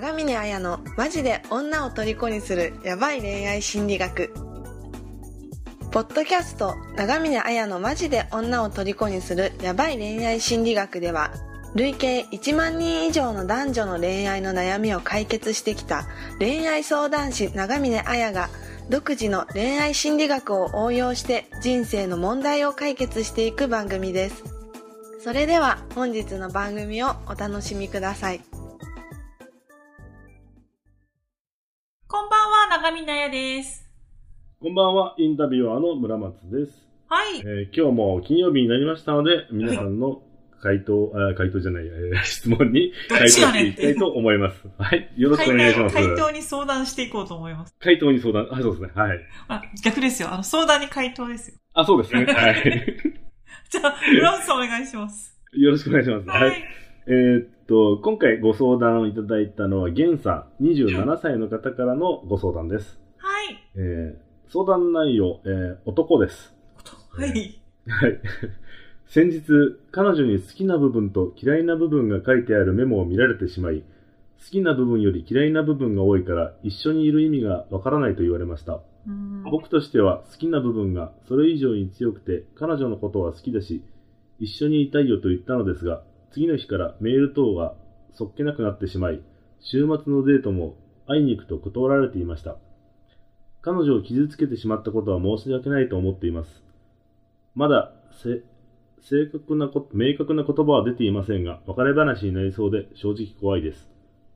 長峰綾のマジで女を虜にするヤバい恋愛心理学。ポッドキャスト長峰綾のマジで女を虜にするヤバい恋愛心理学では累計1万人以上の男女の恋愛の悩みを解決してきた恋愛相談師長峰綾が独自の恋愛心理学を応用して人生の問題を解決していく番組です。それでは本日の番組をお楽しみください。んばんは、長見なやです。こんばんは、インタビュアーの村松です。はい。えー今日も金曜日になりましたので、皆さんの回答、あ回答じゃない、えー質問に回答していきたいと思います。はい、よろしくお願いします。回答に相談していこうと思います。回答に相談、あ、そうですね、はい。あ、逆ですよ。あの、相談に回答ですよ。あ、そうですね、はい。じゃあ、村本さんお願いします。よろしくお願いします。ははいい。。えーっと、今回ご相談をいただいたのは、ゲンさん、27歳の方からのご相談です。はい。えー相談内容、えー男です。はい。はい。先日、彼女に好きな部分と嫌いな部分が書いてあるメモを見られてしまい、好きな部分より嫌いな部分が多いから一緒にいる意味がわからないと言われました。うん僕としては好きな部分がそれ以上に強くて彼女のことは好きだし、一緒にいたいよと言ったのですが、次の日からメール等がそっけなくなってしまい、週末のデートも会いに行くと断られていました。彼女を傷つけてしまったことは申し訳ないと思っています。まだせ正確なこ明確な言葉は出ていませんが、別れ話になりそうで正直怖いです。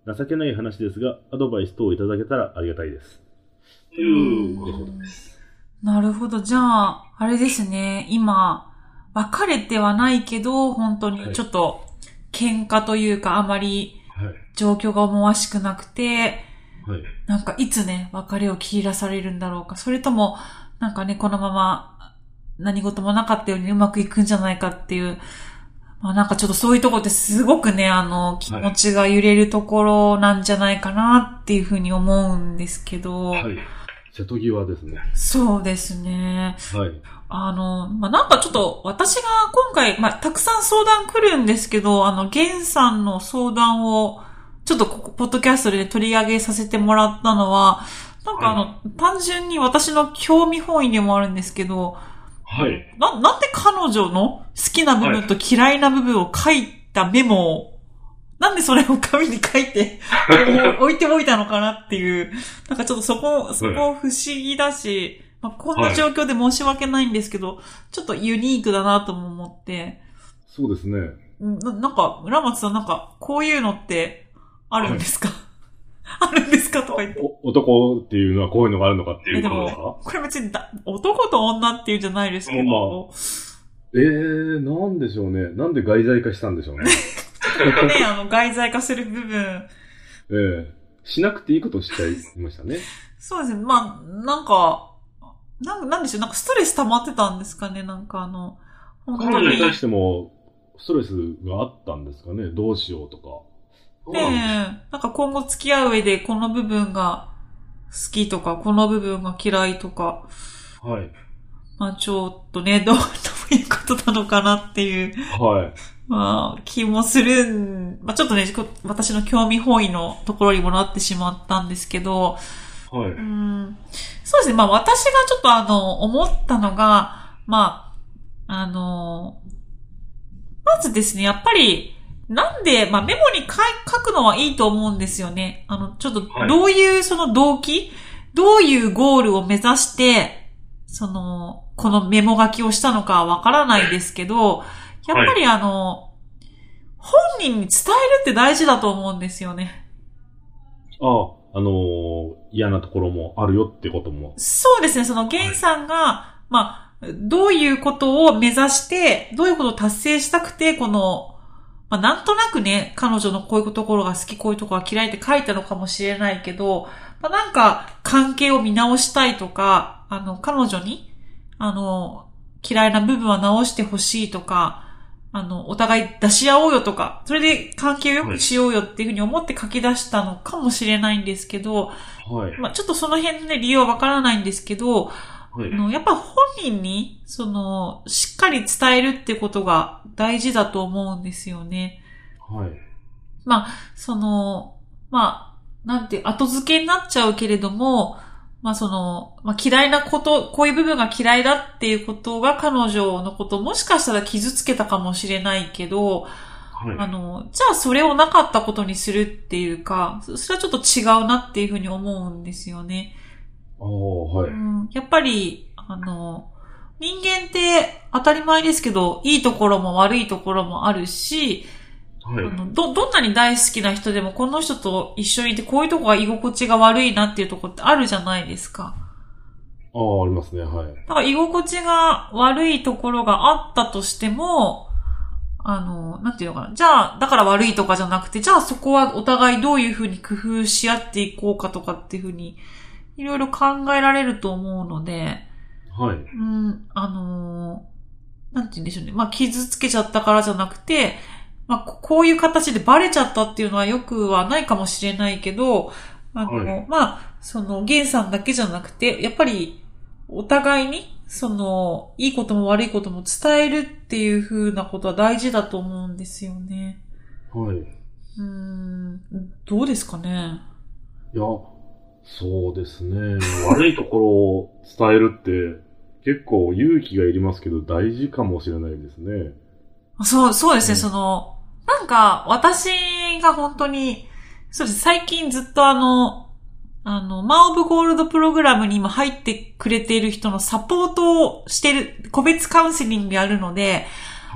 情けない話ですが、アドバイス等をいただけたらありがたいです。というご相談です。なるほど。じゃあ、あれですね。今、別れてはないけど、本当にちょっと、喧嘩というか、あまりはい。状況が思わしくなくて、はい。なんかいつね、別れを切り出されるんだろうか。それとも、なんかね、このまま何事もなかったようにうまくいくんじゃないかっていう、まあなんかちょっとそういうとこってすごくね、あの、気持ちが揺れるところなんじゃないかなっていうふうに思うんですけど、はい。瀬戸際ですね。そうですね。はい。あの、まあ、なんかちょっと私が今回、まあ、たくさん相談来るんですけど、あの、ゲンさんの相談を、ちょっとここ、ポッドキャストで取り上げさせてもらったのは、なんかあの、単純に私の興味本位でもあるんですけど、はい。な、なんで彼女の好きな部分と嫌いな部分を書いたメモを、なんでそれを紙に書いて 置いておいたのかなっていう、なんかちょっとそこ、そこ不思議だし、まあ、こんな状況で申し訳ないんですけど、ちょっとユニークだなとも思って、そうですね。うんななんか、村松さんなんか、こういうのってあるんですか、あるんですかとか言って。お男っていうのはこういうのがあるのかっていうことですかも、これ別にだ男と女っていうんじゃないですけど、まえー、なんでしょうね。なんで外在化したんでしょうね。ね、あの、外在化する部分、ええしなくていいことしちゃいましたね。そうですね。まあ、なんか、なんなんでしょう、なんかストレス溜まってたんですかね、なんかあの、本当に。彼女に対しても、ストレスがあったんですかね。どうしようとか。ねえなんか今後付き合う上でこの部分が好きとか、この部分が嫌いとか、はい。まあちょっとね、どう、どういうことなのかなっていう、はい。まあ気もするん、まあちょっとね、こ私の興味本位のところにもなってしまったんですけど、はい。うんそうですね。まあ私がちょっとあの、思ったのが、まあ、あの、まずですね、やっぱり、なんで、まあメモに書くのはいいと思うんですよね。あの、ちょっとはいどういうその動機、どういうゴールを目指して、その、このメモ書きをしたのかはわからないですけど、やっぱりあの、本人に伝えるって大事だと思うんですよね。ああ、あのー嫌なところもあるよってことも。そうですね、そのゲンさんが、まあ、どういうことを目指して、どういうことを達成したくて、この、まあ、なんとなくね、彼女のこういうところが好き、こういうところが嫌いって書いたのかもしれないけど、まあ、なんか、関係を見直したいとか、あの、彼女に、あの、嫌いな部分は直してほしいとか、あの、お互い出し合おうよとか、それで関係を良くしようよっていうふうに思って書き出したのかもしれないんですけど、はい。まあ、ちょっとその辺のね、理由はわからないんですけど、はいあ。の、やっぱ本人に、その、しっかり伝えるってことが大事だと思うんですよね。はい。まあ、その、まあ、なんて、後付けになっちゃうけれども、まあその、まあ嫌いなこと、こういう部分が嫌いだっていうことが彼女のことをもしかしたら傷つけたかもしれないけど、はい。あの、じゃあそれをなかったことにするっていうか、そそれはちょっと違うなっていうふうに思うんですよね。ああ、はい。うん、やっぱり、あの、人間って当たり前ですけど、いいところも悪いところもあるし、はい。あのど、どんなに大好きな人でもこの人と一緒にいてこういうとこが居心地が悪いなっていうところってあるじゃないですか。ああ、ありますね、はい。だから居心地が悪いところがあったとしても、あの、なんていうのかな。じゃあ、だから悪いとかじゃなくて、じゃあそこはお互いどういうふうに工夫し合っていこうかとかっていうふうに、いろいろ考えられると思うので、はい。うん、あのーなんて言うんでしょうね。まあ、傷つけちゃったからじゃなくて、まあ、ここういう形でバレちゃったっていうのはよくはないかもしれないけど、あの、はいまあ、その、ゲンさんだけじゃなくて、やっぱり、お互いに、その、いいことも悪いことも伝えるっていう風なことは大事だと思うんですよね。はい。うーん、どうですかね？いや、そうですね。悪いところを伝えるって、結構勇気がいりますけど、大事かもしれないですね。そう、そうですね、うんその、なんか、私が本当に、そうです、最近ずっとあの、あの、マン・オブ・ゴールドプログラムに今入ってくれている人のサポートをしてる、個別カウンセリングやるので、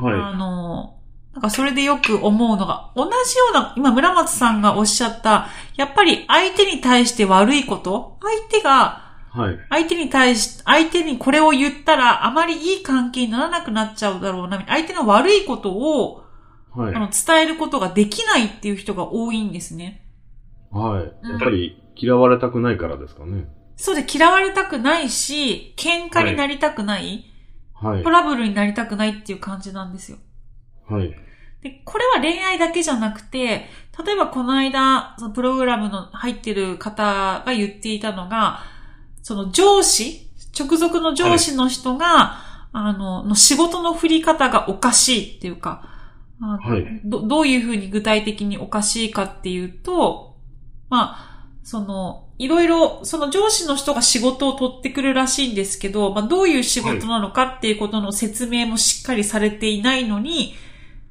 あはの、なんかそれでよく思うのが、同じような、今村松さんがおっしゃった、やっぱり相手に対して悪いこと、相手が、い。はい。相手に対し、相手にこれを言ったらあまりいい関係にならなくなっちゃうだろうな、相手の悪いことを、はいあ。の伝えることができないっていう人が多いんですね。はい。うんやっぱり嫌われたくないからですかね。そうで嫌われたくないし、喧嘩になりたくない、はいト。ラブルになりたくないっていう感じなんですよ。はい。で、これは恋愛だけじゃなくて、例えばこの間、そのプログラムの入ってる方が言っていたのが、その上司、直属の上司の人が、あの、の仕事の振り方がおかしいっていうか、はいどどういうふうに具体的におかしいかっていうと、まあ、その、いろいろ、その上司の人が仕事を取ってくるらしいんですけど、まあ、どういう仕事なのかっていうことの説明もしっかりされていないのに、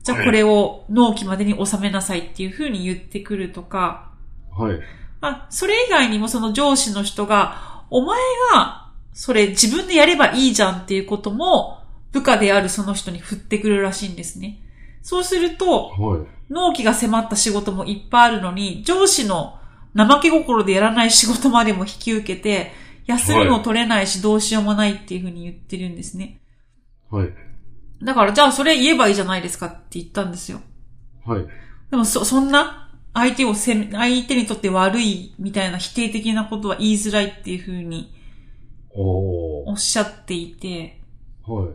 じゃあこれを納期までに収めなさいっていうふうに言ってくるとか、はい。まあ、それ以外にもその上司の人が、お前が、それ自分でやればいいじゃんっていうことも、部下であるその人に振ってくるらしいんですね。そうすると、はい。納期が迫った仕事もいっぱいあるのに、上司の怠け心でやらない仕事までも引き受けて、休みも取れないしどうしようもないっていうふうに言ってるんですね。はい。だから、じゃあそれ言えばいいじゃないですかって言ったんですよ。はい。でもそ、そんな、相手をせめ、相手にとって悪いみたいな否定的なことは言いづらいっていうふうに。おっしゃっていて、はい。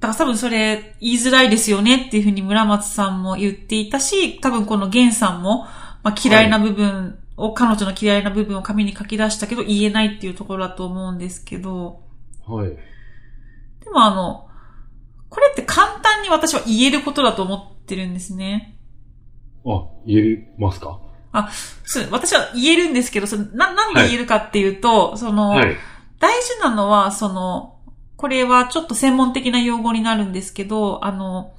だから多分それ言いづらいですよねっていうふうに村松さんも言っていたし、多分この源さんも、まあ、嫌いな部分を、彼女の嫌いな部分を紙に書き出したけど言えないっていうところだと思うんですけど、はい。でもあの、これって簡単に私は言えることだと思ってるんですね。あ、言えますか？そう私は言えるんですけど、そのな、なんで言えるかっていうと、その、はい。大事なのは、その、これはちょっと専門的な用語になるんですけど、あの、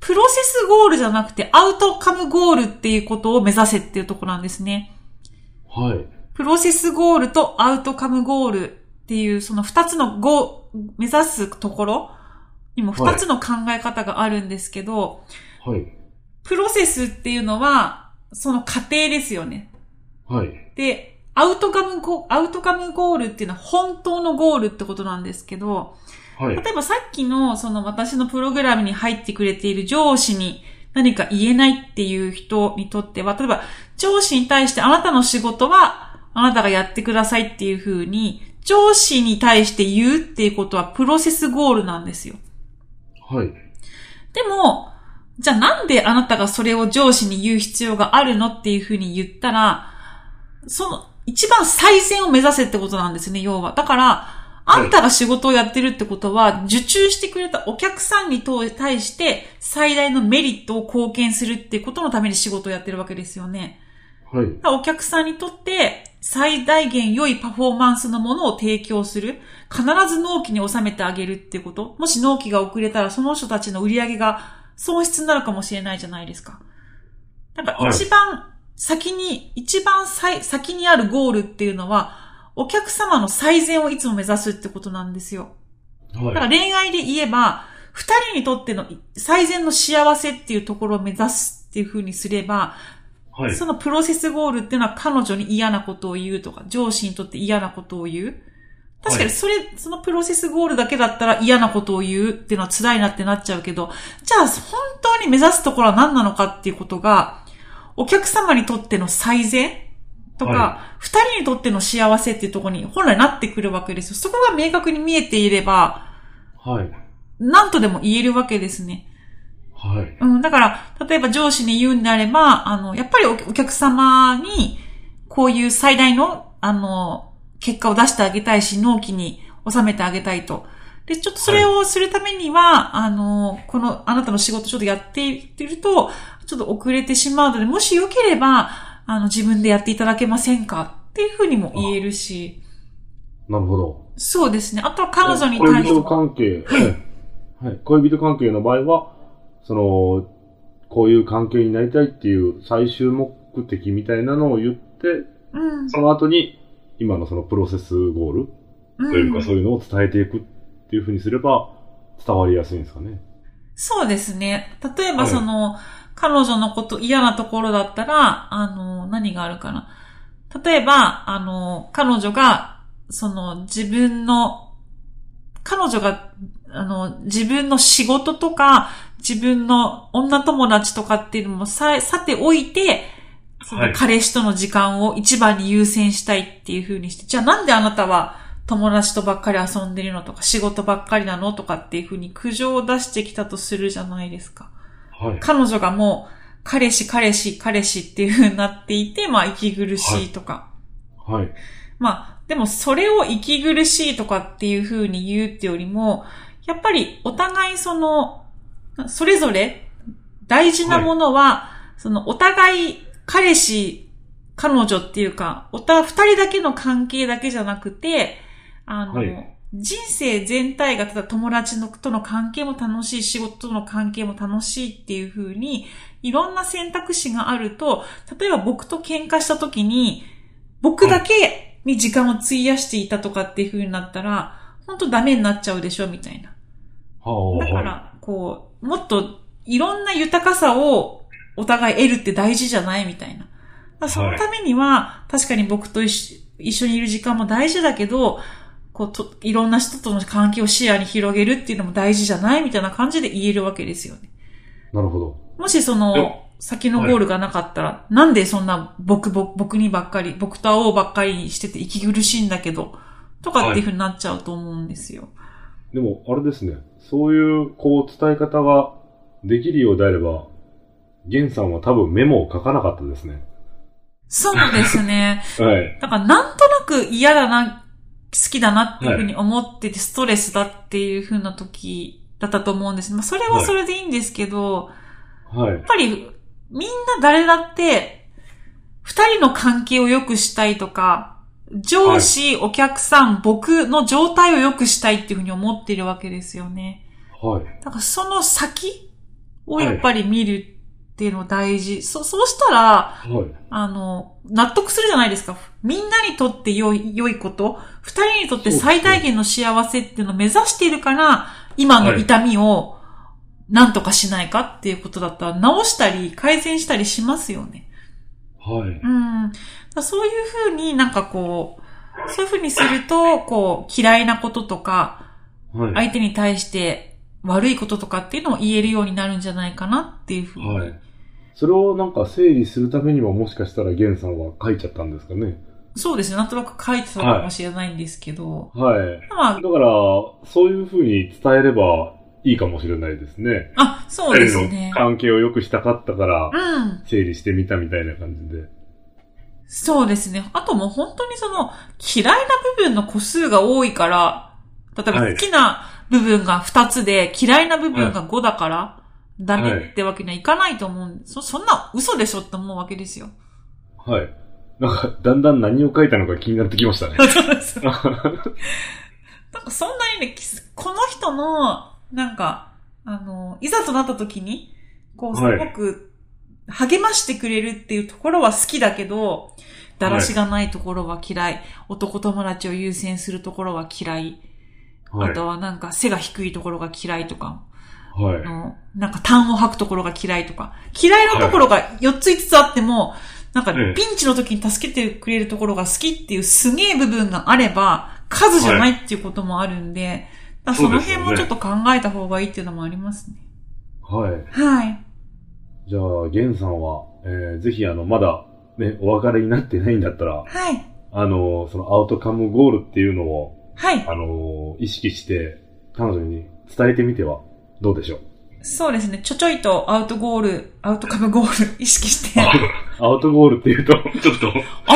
プロセスゴールじゃなくてアウトカムゴールっていうことを目指せっていうところなんですね。はい。プロセスゴールとアウトカムゴールっていうその二つのゴー、目指すところにも二つの考え方があるんですけど、はい。プロセスっていうのはその過程ですよね。はい。で、アウトカムゴ、アウトカムゴールっていうのは本当のゴールってことなんですけど、はい。例えばさっきのその私のプログラムに入ってくれている上司に何か言えないっていう人にとっては、例えば上司に対してあなたの仕事はあなたがやってくださいっていうふうに、上司に対して言うっていうことはプロセスゴールなんですよ。はい。でも、じゃあなんであなたがそれを上司に言う必要があるのっていうふうに言ったら、その一番最善を目指せってことなんですね、要は。だから、あんたが仕事をやってるってことは、受注してくれたお客さんに対して最大のメリットを貢献するってことのために仕事をやってるわけですよね。はい。お客さんにとって最大限良いパフォーマンスのものを提供する。必ず納期に収めてあげるってこと。もし納期が遅れたらその人たちの売り上げが損失になるかもしれないじゃないですか。なんかはい一番先に、一番最先にあるゴールっていうのは、お客様の最善をいつも目指すってことなんですよ。だからはい。恋愛で言えば、二人にとっての最善の幸せっていうところを目指すっていう風にすれば、はい。そのプロセスゴールっていうのは彼女に嫌なことを言うとか、上司にとって嫌なことを言う。確かにそれ、そのプロセスゴールだけだったら嫌なことを言うっていうのは辛いなってなっちゃうけど、じゃあ本当に目指すところは何なのかっていうことが、お客様にとっての最善とかは、二、人にとっての幸せっていうところに本来なってくるわけですよ。そこが明確に見えていれば、はい。何とでも言えるわけですね。はい。うん、だから、例えば上司に言うんであれば、あの、やっぱりおお客様に、こういう最大の、あの、結果を出してあげたいし、納期に収めてあげたいと。で、ちょっとそれをするためには、あの、この、あなたの仕事ちょっとやっていってると、ちょっと遅れてしまうので、もしよければ、あの、自分でやっていただけませんか？っていうふうにも言えるし、なるほど。そうですね。あとは彼女に恋人対しても。関係、はい。はい。恋人関係の場合は、その、こういう関係になりたいっていう最終目的みたいなのを言って、うん。その後に、今のそのプロセスゴールうんというか、そういうのを伝えていくっていうふうにすれば、伝わりやすいんですかね。そうですね。例えばはいその、彼女のこと嫌なところだったら、あの、何があるかな。例えば、あの、彼女が、その、自分の、彼女が、あの、自分の仕事とか、自分の女友達とかっていうのもさ、さておいて、そはいの彼氏との時間を一番に優先したいっていう風にして、じゃあなんであなたは友達とばっかり遊んでるのとか仕事ばっかりなのとかっていう風に苦情を出してきたとするじゃないですか。はい。彼女がもう、彼氏、彼氏、彼氏っていう風になっていて、まあ、息苦しいとか。はい。まあ、でもそれを息苦しいとかっていう風に言うってよりも、やっぱりお互いその、それぞれ大事なものは、そのお互い彼氏、彼女っていうか、おた、二人だけの関係だけじゃなくて、あの、はい人生全体がただ友達のとの関係も楽しい、仕事との関係も楽しいっていう風に、いろんな選択肢があると、例えば僕と喧嘩した時に、僕だけに時間を費やしていたとかっていう風になったら、本当ダメになっちゃうでしょ、みたいな。だから、こう、もっといろんな豊かさをお互い得るって大事じゃないみたいな。そのためには、確かに僕と一緒にいる時間も大事だけど、こうと、いろんな人との関係を視野に広げるっていうのも大事じゃないみたいな感じで言えるわけですよね。い。なるほど。もしそでの、先のゴールがなかったら、なんでそんな僕、僕、僕にばっかり、僕と会おうばっかりしてて息苦しいんだけど、とかっていう風になっちゃうと思うんですよ。でも、あれですね。そういう、こう、伝え方ができるようであれば、ゲンさんは多分メモを書かなかったですね。そうですね。はい。だからなんとなく嫌だな、好きだなっていうふうに思ってて、ストレスだっていうふうな時だったと思うんです。まあ、それはそれでいいんですけど、はいやっ。ぱり、みんな誰だって、二人の関係を良くしたいとか、上司、お客さん、僕の状態を良くしたいっていうふうに思っているわけですよね。はい。だからその先をやっぱり見るっていうの大事。そ、そうしたら、はい。あの、納得するじゃないですか。みんなにとって良い、良いこと、二人にとって最大限の幸せっていうのを目指しているから、今の痛みを何とかしないかっていうことだったら、直したり改善したりしますよね。はい。うん。そういうふうになんかこう、そういうふうにすると、こう、嫌いなこととか、はい。相手に対して悪いこととかっていうのを言えるようになるんじゃないかなっていうふうに。はい。それをなんか整理するためにももしかしたらゲンさんは書いちゃったんですかね。そうですね。なんとなく書いてたかもしれないんですけど。はい。まあだ、から、そういうふうに伝えればいいかもしれないですね。あ、そうですね。関係を良くしたかったから、うん。整理してみたみたいな感じで。そうですね。あともう本当にその嫌いな部分の個数が多いから、例えばはい好きな部分が2つで嫌いな部分が5だから、ダメってわけにはいかないと思うんそ、そんな嘘でしょって思うわけですよ。はい。なんか、だんだん何を書いたのか気になってきましたね。そうです。なんかそんなにね、きこの人の、なんか、あの、いざとなった時に、こう、すはいごく励ましてくれるっていうところは好きだけど、だらしがないところは嫌い、男友達を優先するところは嫌い、はい。あとはなんか背が低いところが嫌いとか、はい。なんか痰を吐くところが嫌いとか、嫌いなところが4つ5つあっても、なんかええピンチの時に助けてくれるところが好きっていうすげえ部分があれば、数じゃないっていうこともあるんで、だからその辺もちょっと考えた方がいいっていうのもありますね。はい。はい。じゃあ、ゲンさんは、えー、ぜひあの、まだ、ね、お別れになってないんだったら、はい。あの、そのアウトカムゴールっていうのを、はい。あの、意識して、彼女に伝えてみてはどうでしょう？そうですね。ちょちょいとアウトゴール、アウトカムゴール意識して、アウトゴールっていうと、ちょっと、あ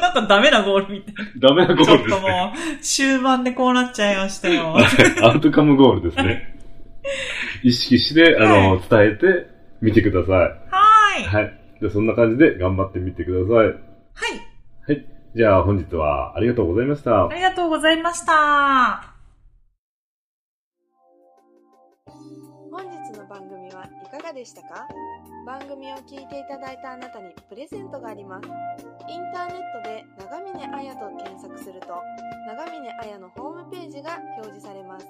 なんかダメなゴールみたいダメなゴな。ちょールですね。っともう、終盤でこうなっちゃいましたよ。アウトカムゴールですね。意識して、あの、伝えてみてください。はい。はい。じゃあそんな感じで頑張ってみてください。はい。はい。じゃあ本日はありがとうございましたあ。りがとうございました。がでしたか？番組を聞いていただいたあなたにプレゼントがあります。インターネットで長峰彩と検索すると長峰彩のホームページが表示されます。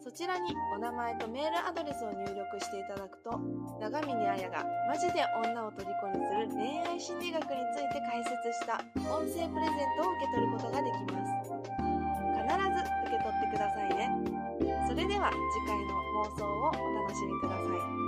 そちらにお名前とメールアドレスを入力していただくと長峰彩がマジで女を虜にする恋愛心理学について解説した音声プレゼントを受け取ることができます。必ず受け取ってくださいね。それでは次回の放送をお楽しみください。